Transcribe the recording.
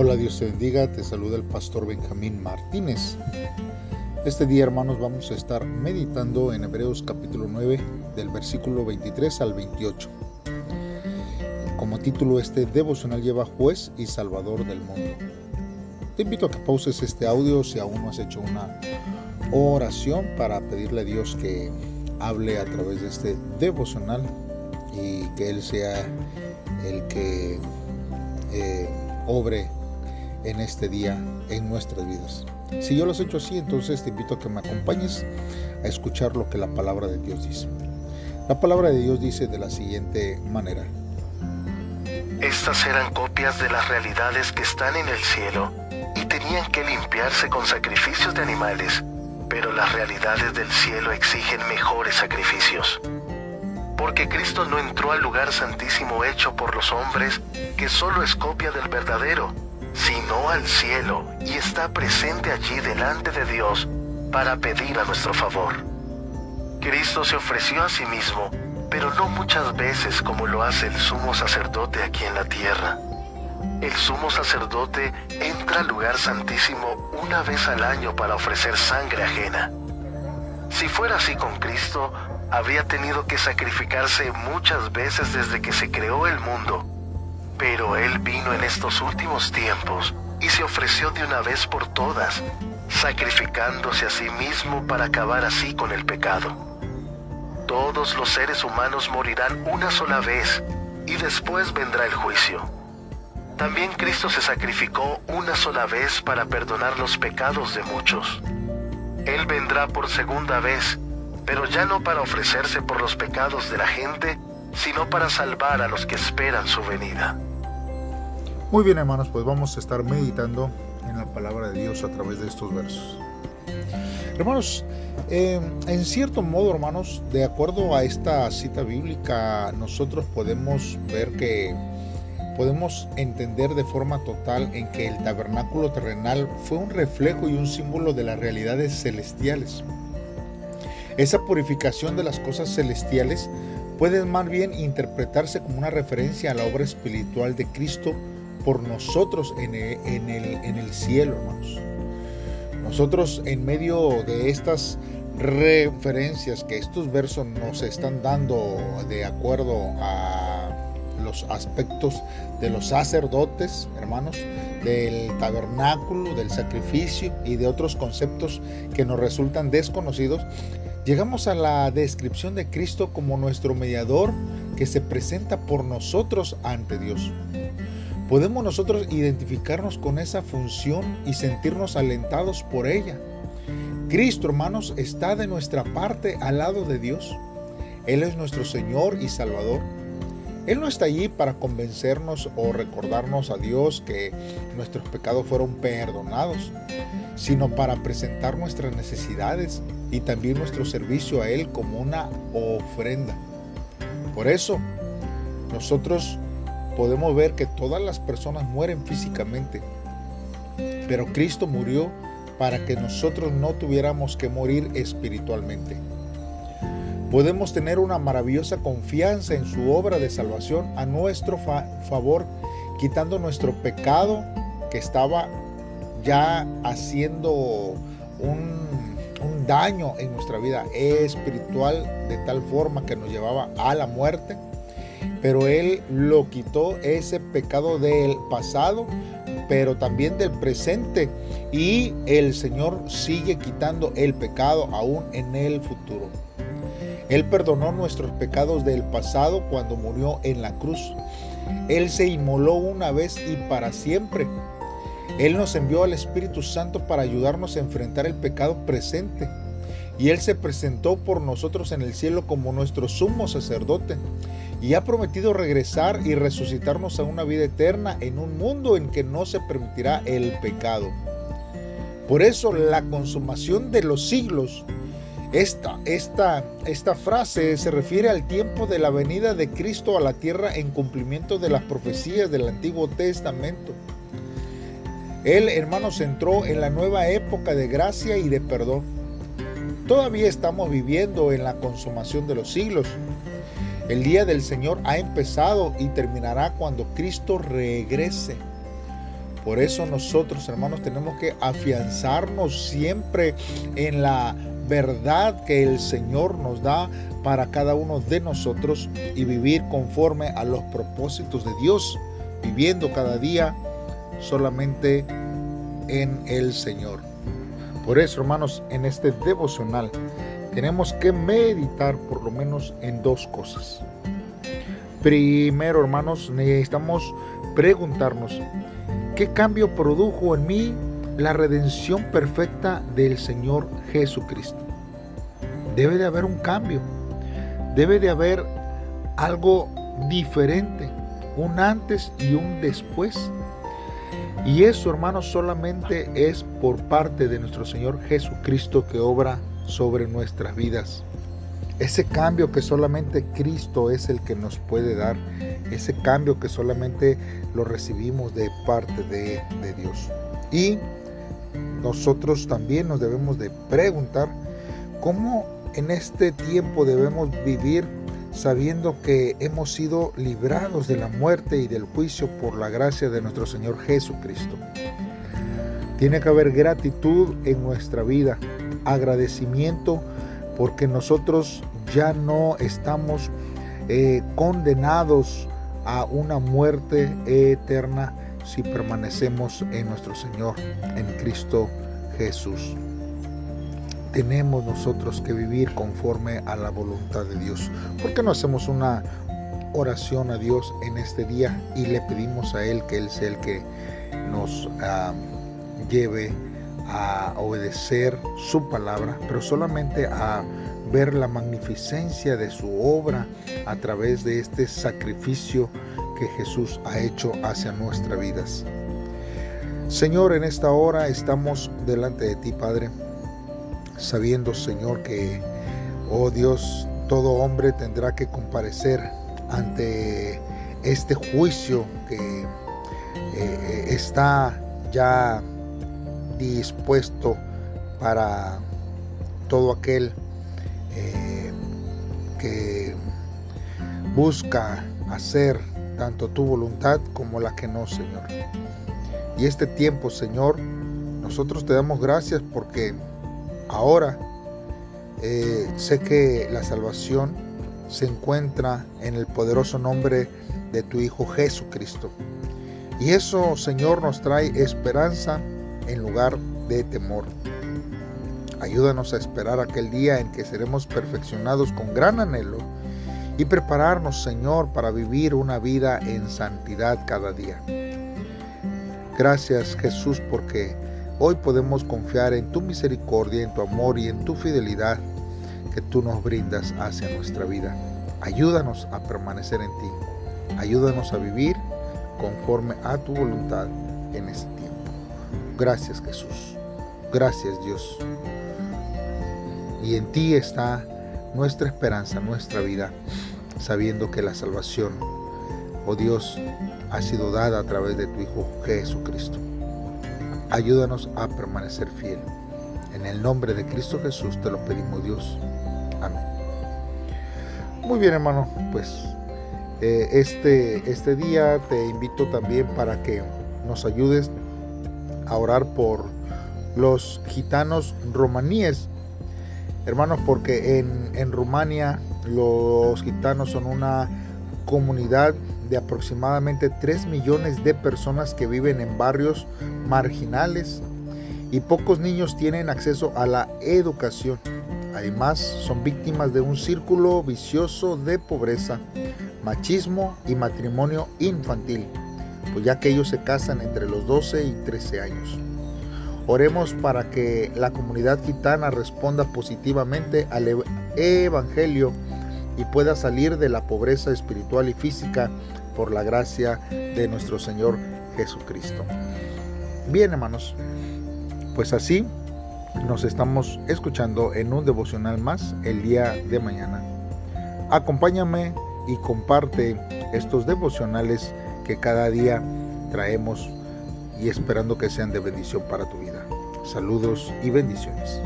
Hola, Dios te bendiga, te saluda el pastor Benjamín Martínez. Este día, hermanos, vamos a estar meditando en Hebreos capítulo 9, del versículo 23 al 28. Como título, este devocional lleva juez y salvador del mundo. Te invito a que pauses este audio si aún no has hecho una oración para pedirle a Dios que hable a través de este devocional y que Él sea el que eh, obre en este día en nuestras vidas. Si yo lo he hecho así, entonces te invito a que me acompañes a escuchar lo que la palabra de Dios dice. La palabra de Dios dice de la siguiente manera. Estas eran copias de las realidades que están en el cielo y tenían que limpiarse con sacrificios de animales, pero las realidades del cielo exigen mejores sacrificios porque Cristo no entró al lugar santísimo hecho por los hombres, que solo es copia del verdadero, sino al cielo y está presente allí delante de Dios para pedir a nuestro favor. Cristo se ofreció a sí mismo, pero no muchas veces como lo hace el sumo sacerdote aquí en la tierra. El sumo sacerdote entra al lugar santísimo una vez al año para ofrecer sangre ajena. Si fuera así con Cristo, habría tenido que sacrificarse muchas veces desde que se creó el mundo. Pero Él vino en estos últimos tiempos y se ofreció de una vez por todas, sacrificándose a sí mismo para acabar así con el pecado. Todos los seres humanos morirán una sola vez y después vendrá el juicio. También Cristo se sacrificó una sola vez para perdonar los pecados de muchos. Él vendrá por segunda vez pero ya no para ofrecerse por los pecados de la gente, sino para salvar a los que esperan su venida. Muy bien hermanos, pues vamos a estar meditando en la palabra de Dios a través de estos versos. Hermanos, eh, en cierto modo, hermanos, de acuerdo a esta cita bíblica, nosotros podemos ver que podemos entender de forma total en que el tabernáculo terrenal fue un reflejo y un símbolo de las realidades celestiales. Esa purificación de las cosas celestiales puede más bien interpretarse como una referencia a la obra espiritual de Cristo por nosotros en el, en el, cielo, hermanos. Nosotros en medio de estas referencias que estos versos nos están dando de acuerdo a los aspectos de los sacerdotes, hermanos, del tabernáculo, del sacrificio y de otros conceptos que nos resultan desconocidos, llegamos a la descripción de Cristo como nuestro mediador que se presenta por nosotros ante Dios. Podemos nosotros identificarnos con esa función y sentirnos alentados por ella. Cristo, hermanos, está de nuestra parte al lado de Dios. Él es nuestro Señor y Salvador. Él no está allí para convencernos o recordarnos a Dios que nuestros pecados fueron perdonados, sino para presentar nuestras necesidades y también nuestro servicio a Él como una ofrenda. Por eso, nosotros podemos ver que todas las personas mueren físicamente, pero Cristo murió para que nosotros no tuviéramos que morir espiritualmente. Podemos tener una maravillosa confianza en su obra de salvación a nuestro favor, quitando nuestro pecado que estaba ya haciendo un daño en nuestra vida espiritual de tal forma que nos llevaba a la muerte. Pero Él lo quitó ese pecado del pasado, pero también del presente. Y el Señor sigue quitando el pecado aún en el futuro. Él perdonó nuestros pecados del pasado cuando murió en la cruz. Él se inmoló una vez y para siempre él nos envió al Espíritu Santo para ayudarnos a enfrentar el pecado presente. Y Él se presentó por nosotros en el cielo como nuestro sumo sacerdote. Y ha prometido regresar y resucitarnos a una vida eterna en un mundo en que no se permitirá el pecado. Por eso la consumación de los siglos, esta, esta, esta frase se refiere al tiempo de la venida de Cristo a la tierra en cumplimiento de las profecías del Antiguo Testamento. Él, hermanos, entró en la nueva época de gracia y de perdón. Todavía estamos viviendo en la consumación de los siglos. El día del Señor ha empezado y terminará cuando Cristo regrese. Por eso nosotros, hermanos, tenemos que afianzarnos siempre en la verdad que el Señor nos da para cada uno de nosotros y vivir conforme a los propósitos de Dios, viviendo cada día solamente en el Señor. Por eso, hermanos, en este devocional tenemos que meditar por lo menos en dos cosas. Primero, hermanos, necesitamos preguntarnos, ¿qué cambio produjo en mí la redención perfecta del Señor Jesucristo? Debe de haber un cambio, debe de haber algo diferente, un antes y un después. Y eso, hermanos, solamente es por parte de nuestro Señor Jesucristo que obra sobre nuestras vidas. Ese cambio que solamente Cristo es el que nos puede dar, ese cambio que solamente lo recibimos de parte de, de Dios. Y nosotros también nos debemos de preguntar cómo en este tiempo debemos vivir sabiendo que hemos sido librados de la muerte y del juicio por la gracia de nuestro Señor Jesucristo. Tiene que haber gratitud en nuestra vida, agradecimiento porque nosotros ya no estamos eh, condenados a una muerte eterna si permanecemos en nuestro Señor, en Cristo Jesús. Tenemos nosotros que vivir conforme a la voluntad de Dios. ¿Por qué no hacemos una oración a Dios en este día y le pedimos a Él que Él sea el que nos ah, lleve a obedecer su palabra, pero solamente a ver la magnificencia de su obra a través de este sacrificio que Jesús ha hecho hacia nuestras vidas. Señor, en esta hora estamos delante de ti, Padre, sabiendo, Señor, que, oh Dios, todo hombre tendrá que comparecer ante este juicio que eh, está ya dispuesto para todo aquel eh, que busca hacer tanto tu voluntad como la que no, Señor. Y este tiempo, Señor, nosotros te damos gracias porque ahora eh, sé que la salvación se encuentra en el poderoso nombre de tu Hijo Jesucristo. Y eso, Señor, nos trae esperanza en lugar de temor. Ayúdanos a esperar aquel día en que seremos perfeccionados con gran anhelo y prepararnos, Señor, para vivir una vida en santidad cada día. Gracias, Jesús, porque hoy podemos confiar en tu misericordia, en tu amor y en tu fidelidad que tú nos brindas hacia nuestra vida. Ayúdanos a permanecer en ti. Ayúdanos a vivir conforme a tu voluntad en este. Gracias Jesús. Gracias Dios. Y en ti está nuestra esperanza, nuestra vida, sabiendo que la salvación, oh Dios, ha sido dada a través de tu Hijo Jesucristo. Ayúdanos a permanecer fiel. En el nombre de Cristo Jesús te lo pedimos Dios. Amén. Muy bien hermano, pues eh, este, este día te invito también para que nos ayudes orar por los gitanos romaníes. Hermanos, porque en, en Rumania los gitanos son una comunidad de aproximadamente 3 millones de personas que viven en barrios marginales y pocos niños tienen acceso a la educación. Además, son víctimas de un círculo vicioso de pobreza, machismo y matrimonio infantil pues ya que ellos se casan entre los 12 y 13 años. Oremos para que la comunidad gitana responda positivamente al Evangelio y pueda salir de la pobreza espiritual y física por la gracia de nuestro Señor Jesucristo. Bien, hermanos, pues así nos estamos escuchando en un devocional más el día de mañana. Acompáñame y comparte estos devocionales que cada día traemos y esperando que sean de bendición para tu vida. Saludos y bendiciones.